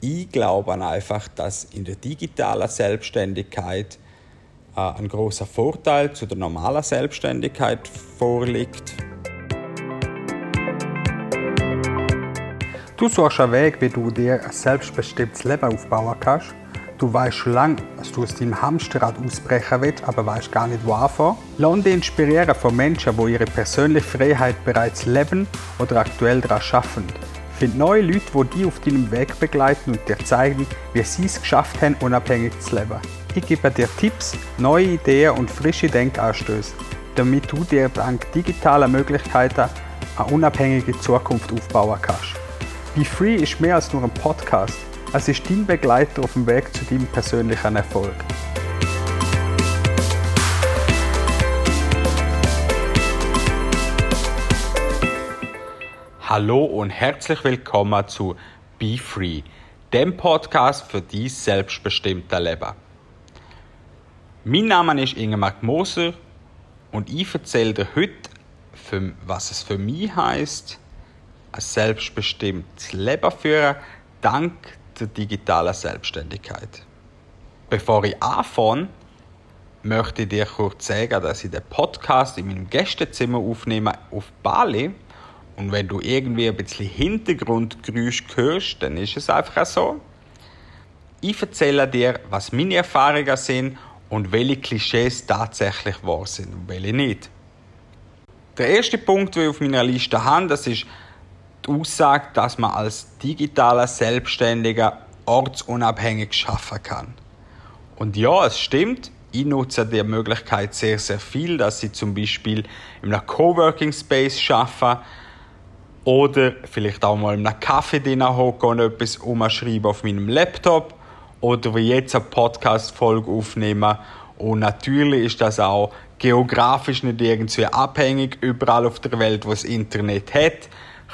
ich glaube einfach, dass in der digitalen Selbstständigkeit äh, ein großer Vorteil zu der normalen Selbstständigkeit vorliegt. Du suchst einen Weg, wie du dir ein selbstbestimmtes Leben aufbauen kannst. Du weißt schon lange, dass du aus deinem Hamsterrad ausbrechen willst, aber weißt gar nicht, wo anfangen. Lass dich inspirieren von Menschen, die ihre persönliche Freiheit bereits leben oder aktuell daran arbeiten. Find neue Leute, die dich auf deinem Weg begleiten und dir zeigen, wie sie es geschafft haben, unabhängig zu leben. Ich gebe dir Tipps, neue Ideen und frische Denkanstöße, damit du dir dank digitaler Möglichkeiten eine unabhängige Zukunft aufbauen kannst. Be Free ist mehr als nur ein Podcast. Es ist dein Begleiter auf dem Weg zu deinem persönlichen Erfolg. Hallo und herzlich willkommen zu Be Free, dem Podcast für dein selbstbestimmte Leben. Mein Name ist Ingemark Moser und ich erzähle dir heute, was es für mich heißt, ein selbstbestimmtes Leben führen, dank der digitalen Selbstständigkeit. Bevor ich anfange, möchte ich dir kurz sagen, dass ich den Podcast in meinem Gästezimmer aufnehme auf Bali. Und wenn du irgendwie ein bisschen Hintergrundgeräusch hörst, dann ist es einfach so. Ich erzähle dir, was meine Erfahrungen sind und welche Klischees tatsächlich wahr sind und welche nicht. Der erste Punkt, den ich auf meiner Liste habe, das ist die Aussage, dass man als digitaler Selbstständiger ortsunabhängig schaffen kann. Und ja, es stimmt. Ich nutze die Möglichkeit sehr, sehr viel, dass ich zum Beispiel in einem Coworking Space schaffe oder vielleicht auch mal in einem Kaffee drin hocke und etwas umschreibe auf meinem Laptop oder wie jetzt eine Podcast-Folge aufnehmen. Und natürlich ist das auch geografisch nicht irgendwie abhängig, überall auf der Welt, wo es Internet hat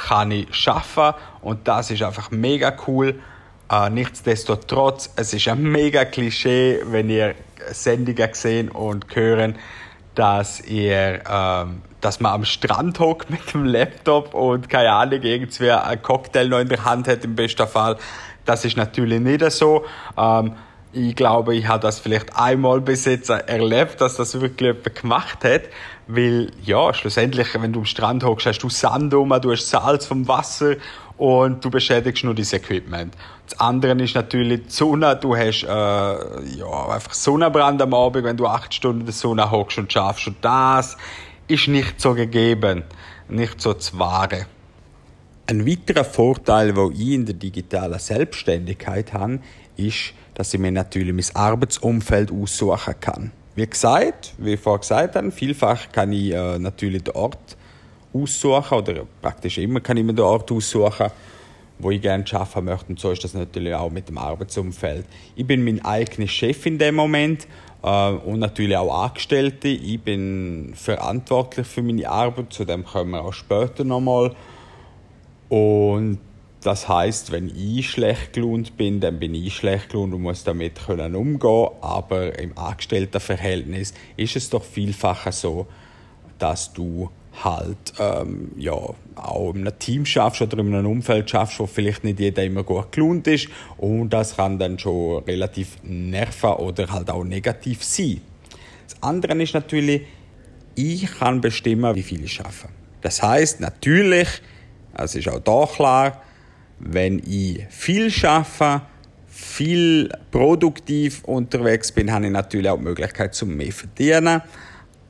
kann ich schaffen und das ist einfach mega cool. Äh, nichtsdestotrotz, es ist ein mega Klischee, wenn ihr Sendungen sehen und hören, dass ihr, ähm, dass man am Strand hockt mit dem Laptop und keine Ahnung, irgendwie ein Cocktail noch in der Hand hat im besten Fall. Das ist natürlich nicht so. Ähm, ich glaube, ich habe das vielleicht einmal bis jetzt erlebt, dass das wirklich jemand gemacht hat. Weil, ja, schlussendlich, wenn du am Strand hockst, hast du Sand um, du hast Salz vom Wasser und du beschädigst nur dein Equipment. Das andere ist natürlich die Sonne. Du hast äh, ja, einfach Sonnenbrand am Abend, wenn du acht Stunden in der Sonne hockst und schaffst. Und das ist nicht so gegeben, nicht so zu wahren. Ein weiterer Vorteil, den ich in der digitalen Selbstständigkeit habe, ist, dass ich mir natürlich mein Arbeitsumfeld aussuchen kann. Wie gesagt, wie ich vorher gesagt habe, vielfach kann ich äh, natürlich den Ort aussuchen oder praktisch immer kann ich mir den Ort aussuchen, wo ich gerne arbeiten möchte. Und so ist das natürlich auch mit dem Arbeitsumfeld. Ich bin mein eigener Chef in dem Moment und natürlich auch Angestellte. Ich bin verantwortlich für meine Arbeit, zu dem kommen wir auch später nochmal. Und das heißt, wenn ich schlecht gelaunt bin, dann bin ich schlecht gelaunt und muss damit können umgehen. Aber im Angestelltenverhältnis ist es doch vielfacher so, dass du halt ähm, ja, auch in einem Team schaffst oder in einem Umfeld schaffst, wo vielleicht nicht jeder immer gut gelohnt ist und das kann dann schon relativ nerven oder halt auch negativ sein. Das andere ist natürlich, ich kann bestimmen, wie viel ich schaffe. Das heißt natürlich, es ist auch da klar, wenn ich viel schaffe, viel produktiv unterwegs bin, habe ich natürlich auch die Möglichkeit zum mehr verdienen.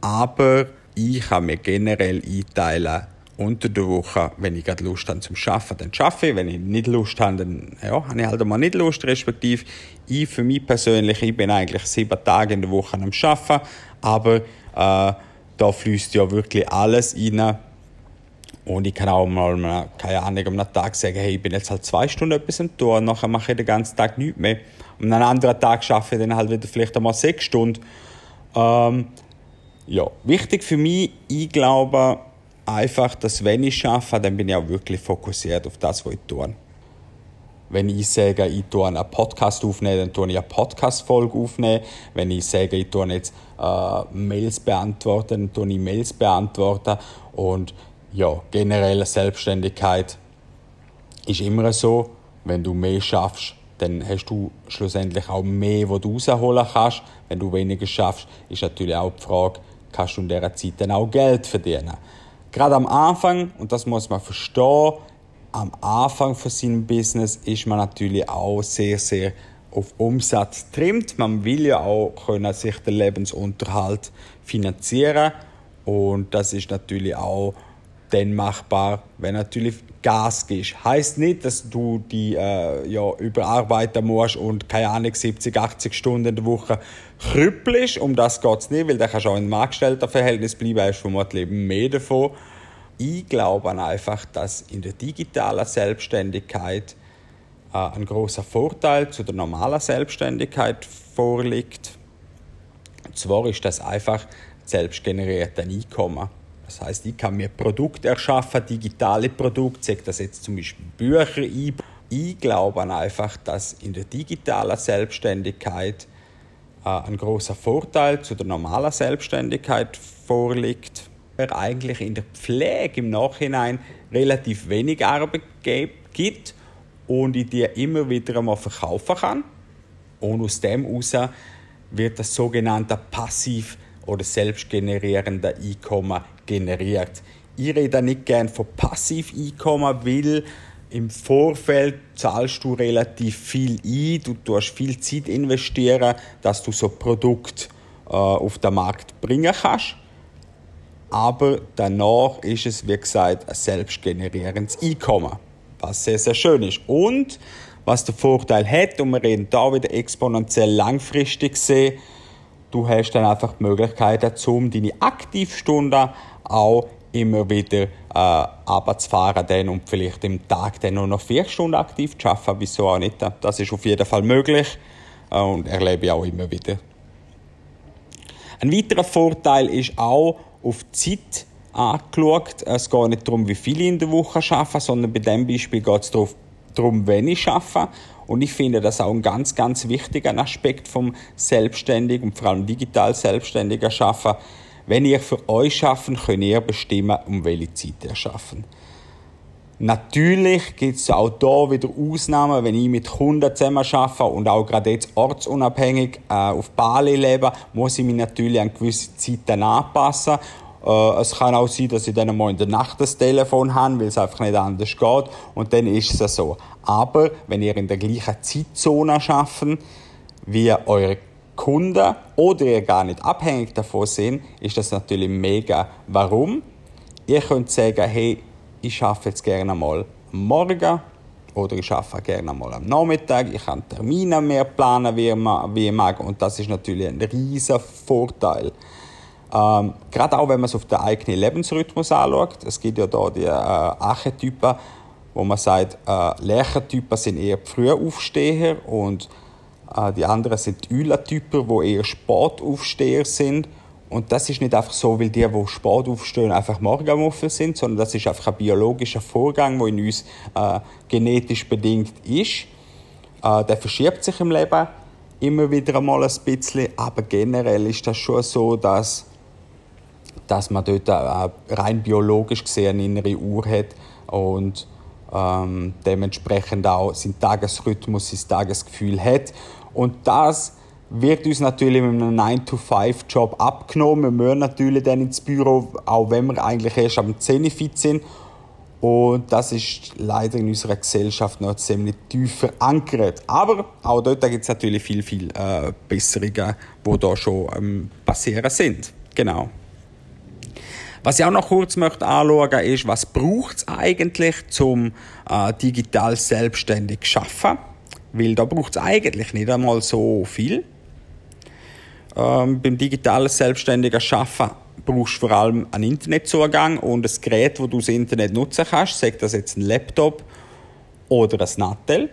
Aber ich kann mir generell einteilen, unter der Woche, wenn ich gerade Lust habe zum Arbeiten, dann arbeite ich. Wenn ich nicht Lust habe, dann ja, habe ich halt mal nicht Lust, respektive ich für mich persönlich, ich bin eigentlich sieben Tage in der Woche am Arbeiten, aber äh, da fließt ja wirklich alles rein, und ich kann auch mal, keine Ahnung, am Tag sagen, hey, ich bin jetzt halt zwei Stunden etwas am Tor, nachher mache ich den ganzen Tag nichts mehr. Und an einem anderen Tag schaffe ich dann halt wieder vielleicht einmal sechs Stunden. Ähm, ja, wichtig für mich, ich glaube einfach, dass wenn ich schaffe, dann bin ich auch wirklich fokussiert auf das, was ich tue. Wenn ich sage, ich tue einen Podcast aufnehmen, dann tue ich eine Podcast-Folge aufnehmen. Wenn ich sage, ich tue jetzt äh, Mails beantworten, dann tue ich Mails beantworten. Und ja, generelle Selbstständigkeit ist immer so, wenn du mehr schaffst, dann hast du schlussendlich auch mehr, was du rausholen kannst. Wenn du weniger schaffst, ist natürlich auch die Frage, kannst du in dieser Zeit dann auch Geld verdienen. Gerade am Anfang, und das muss man verstehen, am Anfang von seinem Business ist man natürlich auch sehr, sehr auf Umsatz trimmt. Man will ja auch können sich den Lebensunterhalt finanzieren und das ist natürlich auch dann machbar, wenn natürlich Gas gibst. Heißt nicht, dass du die äh, ja, überarbeiten musst und keine Ahnung 70, 80 Stunden in der Woche krüppelst. Um das geht es nicht, weil dann kannst du auch in einem Angestelltenverhältnis bleiben, hast vermutlich mehr davon. Ich glaube einfach, dass in der digitalen Selbstständigkeit äh, ein großer Vorteil zu der normalen Selbstständigkeit vorliegt. Und zwar ist das einfach selbstgenerierte Einkommen. Das heißt, ich kann mir Produkte erschaffen, digitale Produkte, sage das jetzt zum Beispiel Bücher ein. Ich glaube einfach, dass in der digitalen Selbstständigkeit äh, ein großer Vorteil zu der normalen Selbstständigkeit vorliegt. Eigentlich in der Pflege im Nachhinein relativ wenig Arbeit gibt und ich die immer wieder einmal verkaufen kann. Und aus dem heraus wird das sogenannte passiv oder selbstgenerierende Einkommen generiert. Ich rede nicht gerne von Passiveinkommen, weil im Vorfeld zahlst du relativ viel ein, du tust viel Zeit investieren, dass du so Produkt äh, auf den Markt bringen kannst. Aber danach ist es, wie gesagt, ein selbstgenerierendes Einkommen, was sehr, sehr schön ist. Und was der Vorteil hat, und wir reden da wieder exponentiell langfristig sehen, du hast dann einfach die Möglichkeit, um deine Aktivstunden auch immer wieder äh, runterzufahren dann und vielleicht im Tag dann nur noch vier Stunden aktiv zu arbeiten. Wieso auch nicht? Das ist auf jeden Fall möglich äh, und erlebe ich auch immer wieder. Ein weiterer Vorteil ist auch auf die Zeit angeschaut. Es geht nicht darum, wie viele in der Woche arbeiten, sondern bei diesem Beispiel geht es darum, wenn ich arbeite. Und ich finde das auch ein ganz, ganz wichtiger Aspekt vom Selbstständigen und vor allem digital selbstständiger Schaffen wenn ihr für euch schaffen, könnt ihr bestimmen, um welche Zeit ihr schaffen. Natürlich gibt es auch hier wieder Ausnahmen, wenn ich mit Kunden zusammen arbeite und auch gerade jetzt ortsunabhängig äh, auf Bali lebe, muss ich mich natürlich an gewisse Zeiten anpassen. Äh, es kann auch sein, dass ich dann mal in der Nacht das Telefon habe, weil es einfach nicht anders geht und dann ist es so. Aber wenn ihr in der gleichen Zeitzone arbeitet, wie eure Kunden oder ihr gar nicht abhängig davon sind, ist das natürlich mega. Warum? Ihr könnt sagen, hey, ich arbeite jetzt gerne mal am Morgen oder ich arbeite gerne mal am Nachmittag, ich kann Termine mehr planen, wie ich mag und das ist natürlich ein riesiger Vorteil. Ähm, gerade auch, wenn man es auf den eigenen Lebensrhythmus anschaut. Es gibt ja da die äh, Archetypen, wo man sagt, äh, Lerchentypen sind eher Frühaufsteher und die anderen sind die Eulentypen, die eher Sportaufsteher sind. Und das ist nicht einfach so, weil die, die Sport aufstehen, einfach Morgenmuffel sind, sondern das ist einfach ein biologischer Vorgang, der in uns äh, genetisch bedingt ist. Äh, der verschiebt sich im Leben immer wieder einmal ein bisschen, aber generell ist das schon so, dass, dass man dort äh, rein biologisch gesehen eine innere Uhr hat und ähm, dementsprechend auch seinen Tagesrhythmus, sein Tagesgefühl hat. Und das wird uns natürlich mit einem 9-to-5-Job abgenommen. Wir müssen natürlich dann ins Büro, auch wenn wir eigentlich erst am 10 fit sind. Und das ist leider in unserer Gesellschaft noch ziemlich tief verankert. Aber auch dort gibt es natürlich viel, viel äh, Besserungen, die da schon ähm, passieren sind. Genau. Was ich auch noch kurz möchte anschauen ist, was braucht es eigentlich, um äh, digital selbstständig zu arbeiten? Weil da braucht es eigentlich nicht einmal so viel. Ähm, beim digitalen selbstständigen Arbeiten brauchst du vor allem einen Internetzugang und ein Gerät, das du das Internet nutzen kannst, sei das jetzt ein Laptop oder ein Nattel.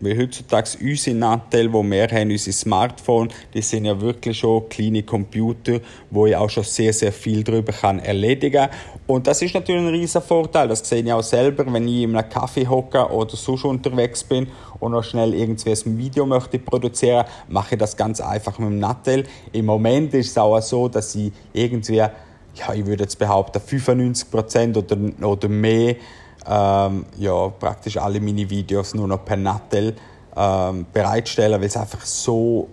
Weil heutzutage unsere Nachteile, die wir haben, unsere Smartphone, die sind ja wirklich schon kleine Computer, wo ich auch schon sehr, sehr viel darüber kann erledigen Und das ist natürlich ein riesen Vorteil. Das sehe ich auch selber, wenn ich in einem Kaffee hocke oder sonst unterwegs bin und noch schnell irgendwie ein Video möchte produzieren, mache ich das ganz einfach mit dem Nattel. Im Moment ist es auch so, dass ich irgendwie, ja, ich würde jetzt behaupten, 95% oder, oder mehr ähm, ja, praktisch alle meine Videos nur noch per Nattel ähm, bereitstellen, weil es einfach so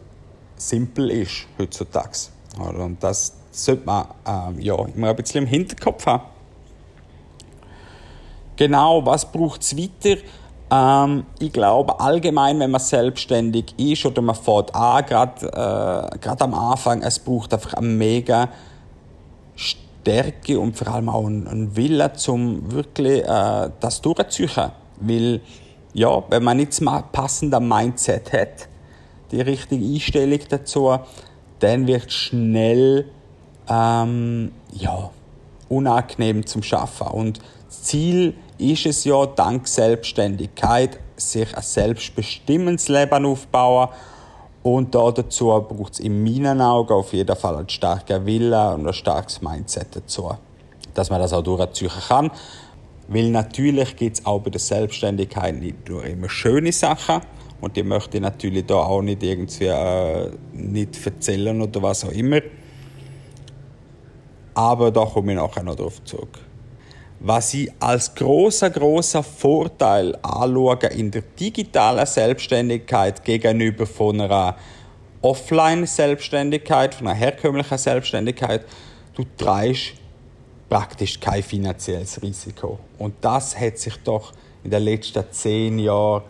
simpel ist heutzutage. Und das sollte man ähm, ja, immer ein bisschen im Hinterkopf haben. Genau, was braucht es weiter? Ähm, ich glaube allgemein, wenn man selbstständig ist oder man fährt an, gerade äh, am Anfang, es braucht einfach eine mega Stärke und vor allem auch einen, einen Willen, um wirklich äh, das durchzuziehen. Weil, ja, wenn man nicht das passende Mindset hat, die richtige Einstellung dazu, dann wird schnell ähm, ja, unangenehm zum Schaffen. Und das Ziel ist es ja, dank Selbstständigkeit sich ein selbstbestimmendes Leben aufbauen. Und dazu braucht es in meinen Augen auf jeden Fall einen starken Willen und ein starkes Mindset dazu, dass man das auch durchziehen kann. Weil natürlich gibt es auch bei der Selbstständigkeit nicht nur immer schöne Sachen. Und die möchte ich natürlich da auch nicht irgendwie äh, nicht erzählen oder was auch immer. Aber da komme ich nachher noch drauf zurück. Was ich als großer großer Vorteil anschaue in der digitalen Selbstständigkeit gegenüber von einer Offline-Selbstständigkeit, von einer herkömmlichen Selbstständigkeit, du trägst praktisch kein finanzielles Risiko. Und das hat sich doch in den letzten zehn Jahren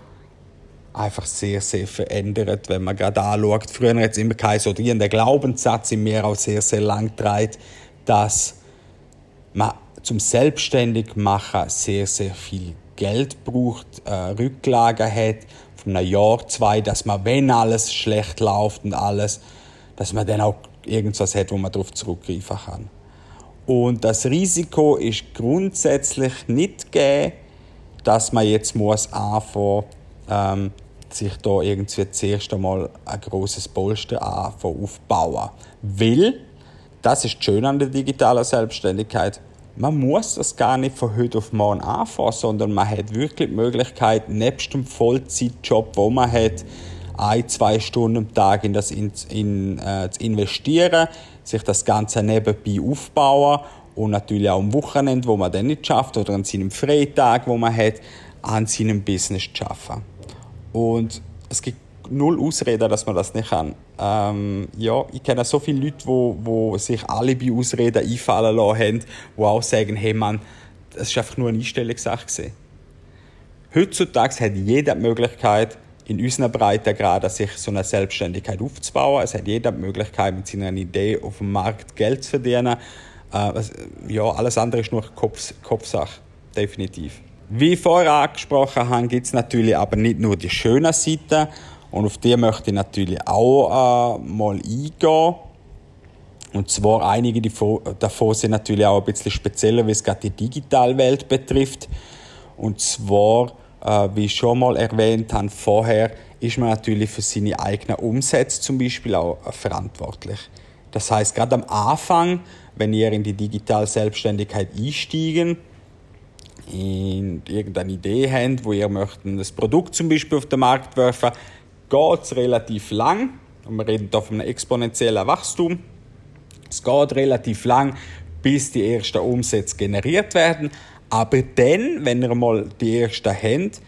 einfach sehr, sehr verändert, wenn man gerade anschaut. Früher hat es immer geheißen, oder der Glaubenssatz in mir auch sehr, sehr lang dreht, dass man zum selbstständig machen sehr, sehr viel Geld braucht, äh, Rücklagen hat, von einem Jahr, zwei, dass man, wenn alles schlecht läuft und alles, dass man dann auch irgendwas hat, wo man darauf zurückgreifen kann. Und das Risiko ist grundsätzlich nicht gegeben, dass man jetzt muss anfangen, ähm, sich da irgendwie zuerst einmal ein großes Polster aufbauen. Weil, das ist schön an der digitalen Selbstständigkeit, man muss das gar nicht von heute auf morgen anfangen, sondern man hat wirklich die Möglichkeit, nebst dem Vollzeitjob, wo man hat, ein, zwei Stunden am Tag in das in, in, äh, zu investieren, sich das Ganze nebenbei aufbauen und natürlich auch am Wochenende, wo man dann nicht schafft, oder an seinem Freitag, wo man hat, an seinem Business zu arbeiten. Und es gibt null Ausreden, dass man das nicht kann. Ähm, ja, ich kenne so viele Leute, wo, wo sich alle bei Ausreden einfallen lassen haben, die auch sagen, hey Mann, das ist einfach nur eine Einstellungssache. Heutzutage hat jeder die Möglichkeit, in unseren Breitengraden sich so eine Selbstständigkeit aufzubauen. Es hat jeder die Möglichkeit, mit seiner Idee auf dem Markt Geld zu verdienen. Äh, ja, alles andere ist nur Kopf, Kopfsache, definitiv. Wie vorher angesprochen habe, gibt es natürlich aber nicht nur die schönen Seiten, und auf die möchte ich natürlich auch äh, mal eingehen. Und zwar einige davon sind natürlich auch ein bisschen spezieller, wie es gerade die Digitalwelt betrifft. Und zwar, äh, wie ich schon mal erwähnt habe vorher, ist man natürlich für seine eigenen Umsätze zum Beispiel auch äh, verantwortlich. Das heißt, gerade am Anfang, wenn ihr in die digitale Selbstständigkeit einsteigen, in irgendeine Idee habt, wo ihr möchtet das Produkt zum Beispiel auf den Markt werfen, geht es relativ lang. Und wir reden hier von einem exponentiellen Wachstum. Es geht relativ lang, bis die ersten Umsätze generiert werden. Aber dann, wenn ihr mal die ersten habt,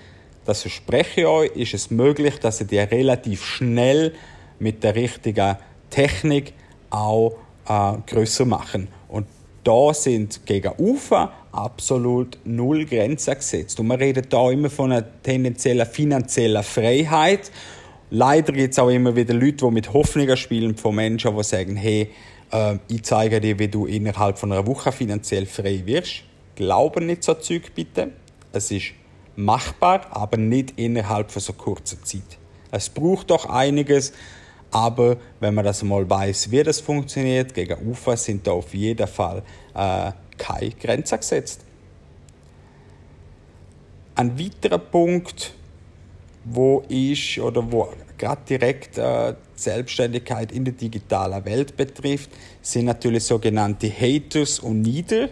das verspreche ich euch, ist es möglich, dass ihr die relativ schnell mit der richtigen Technik auch äh, größer machen. Und da sind gegen Ufer absolut null Grenzen gesetzt. Und man redet da immer von einer tendenziellen finanziellen Freiheit Leider gibt es auch immer wieder Leute, die mit Hoffnungen spielen von Menschen, die sagen, hey, äh, ich zeige dir, wie du innerhalb von einer Woche finanziell frei wirst. Glauben nicht so Zeug bitte. Es ist machbar, aber nicht innerhalb von so kurzer Zeit. Es braucht doch einiges, aber wenn man das mal weiß, wie das funktioniert, gegen Ufer sind da auf jeden Fall äh, keine Grenzen gesetzt. Ein weiterer Punkt, wo ich oder wo gerade direkt äh, Selbstständigkeit in der digitalen Welt betrifft, sind natürlich sogenannte Haters und Nieder.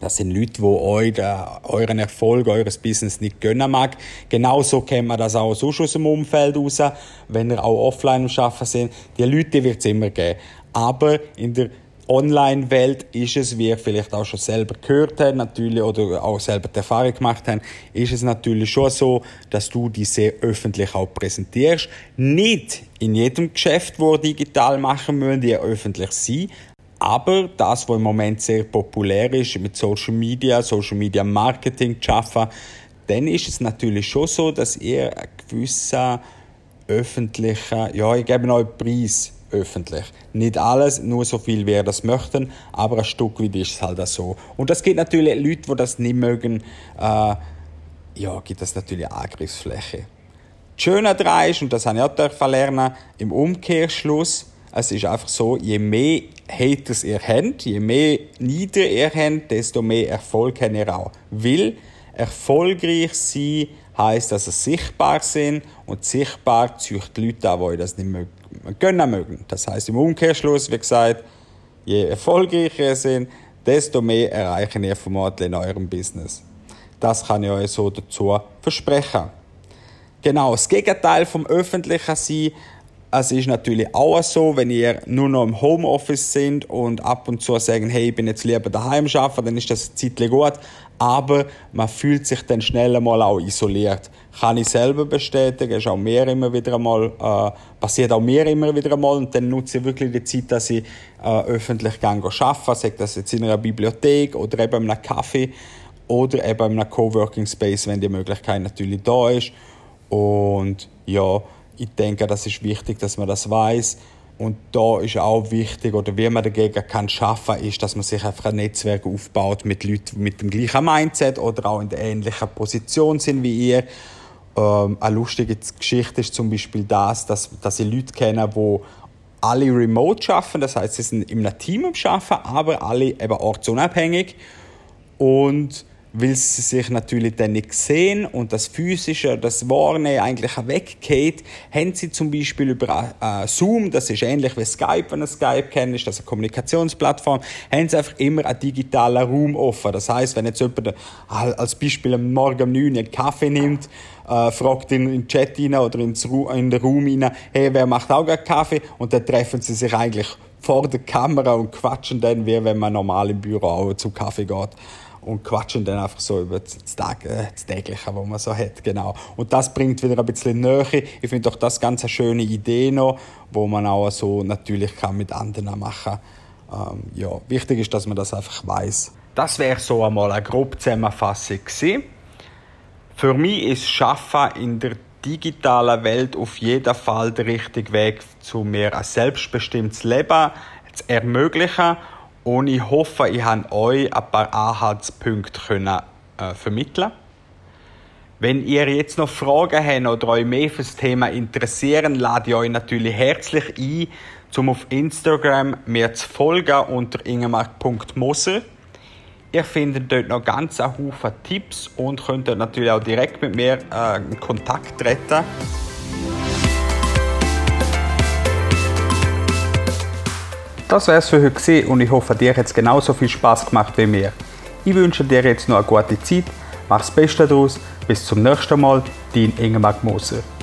Das sind Leute, die euch, äh, euren Erfolg, eures Business nicht gönnen mag. Genauso kennt man das auch sonst aus dem Umfeld raus, wenn ihr auch offline am Arbeiten sind. Die Leute wird es immer geben. Aber in der Online-Welt ist es, wie ihr vielleicht auch schon selber gehört habt, natürlich, oder auch selber die Erfahrung gemacht habt, ist es natürlich schon so, dass du die sehr öffentlich auch präsentierst. Nicht in jedem Geschäft, wo digital machen müsst, ihr öffentlich sein. Aber das, was im Moment sehr populär ist, mit Social Media, Social Media Marketing zu arbeiten, dann ist es natürlich schon so, dass ihr einen gewissen öffentlichen, ja, ich gebe euch einen Preis öffentlich. Nicht alles, nur so viel, wie das möchten, aber ein Stück weit ist es halt auch so. Und das gibt natürlich Leute, die das nicht mögen, äh, ja, gibt es natürlich Angriffsfläche. Das Schöne daran ist, und das habe ich auch lernen, im Umkehrschluss, es ist einfach so, je mehr Haters ihr habt, je mehr Nieder ihr habt, desto mehr Erfolg habt ihr auch. Weil erfolgreich sein heisst, dass sie sichtbar sind und sichtbar zieht die Leute an, die das nicht mögen gönnen mögen. Das heißt im Umkehrschluss, wie gesagt, je erfolgreicher ihr seid, desto mehr erreichen ihr vermutlich in eurem Business. Das kann ich euch so dazu versprechen. Genau, das Gegenteil vom öffentlichen sein, es ist natürlich auch so, wenn ihr nur noch im Homeoffice sind und ab und zu sagen, hey, ich bin jetzt lieber daheim arbeiten, dann ist das ein Zeit gut aber man fühlt sich dann schnell einmal auch isoliert. Kann ich selber bestätigen, ist auch mir immer wieder einmal, äh, passiert auch mir immer wieder einmal und dann nutze ich wirklich die Zeit, dass ich äh, öffentlich arbeiten, sei das jetzt in einer Bibliothek oder eben in einem Café oder eben in einem Coworking Space, wenn die Möglichkeit natürlich da ist. Und ja, ich denke, das ist wichtig, dass man das weiß und da ist auch wichtig, oder wie man dagegen kann schaffen, ist, dass man sich einfach ein Netzwerk aufbaut mit Leuten mit dem gleichen Mindset oder auch in der ähnlichen Position sind wie ihr. Ähm, eine lustige Geschichte ist zum Beispiel das, dass, dass ich Leute kenne, die alle remote arbeiten, das heißt, sie sind in einem Team am Arbeiten, aber alle eben ortsunabhängig. Und weil sie sich natürlich dann nicht sehen und das Physische, das Warne eigentlich weggeht, haben sie zum Beispiel über äh, Zoom, das ist ähnlich wie Skype, wenn ihr Skype kennt, ist das eine Kommunikationsplattform, haben sie einfach immer einen digitalen Raum offen. Das heißt, wenn jetzt jemand äh, als Beispiel am Morgen um 9 Uhr einen Kaffee nimmt, äh, fragt in, in den Chat rein oder ins in den Raum rein, hey, wer macht auch einen Kaffee? Und dann treffen sie sich eigentlich vor der Kamera und quatschen dann, wie wenn man normal im Büro auch zum Kaffee geht und quatschen dann einfach so über das, Tag, äh, das Tägliche, was man so hat, genau. Und das bringt wieder ein bisschen Nähe. Ich finde doch das ganz eine schöne Idee noch, wo man auch so natürlich kann mit anderen machen. Ähm, ja, wichtig ist, dass man das einfach weiß. Das wäre so einmal eine grobe Zusammenfassung gewesen. Für mich ist Schaffen in der digitalen Welt auf jeden Fall der richtige Weg, zu mir ein selbstbestimmtes Leben zu ermöglichen und ich hoffe, ich habe euch ein paar Anhaltspunkte können, äh, vermitteln Wenn ihr jetzt noch Fragen habt oder euch mehr für das Thema interessieren, lade ich euch natürlich herzlich ein, um auf Instagram mir zu folgen unter ingemark.moser. Ihr findet dort noch ganz Haufen Tipps und könnt natürlich auch direkt mit mir äh, in Kontakt treten. Das wär's für heute und ich hoffe, dir hat es genauso viel Spaß gemacht wie mir. Ich wünsche dir jetzt noch eine gute Zeit, mach's Beste daraus, bis zum nächsten Mal, dein Ingemar Moser.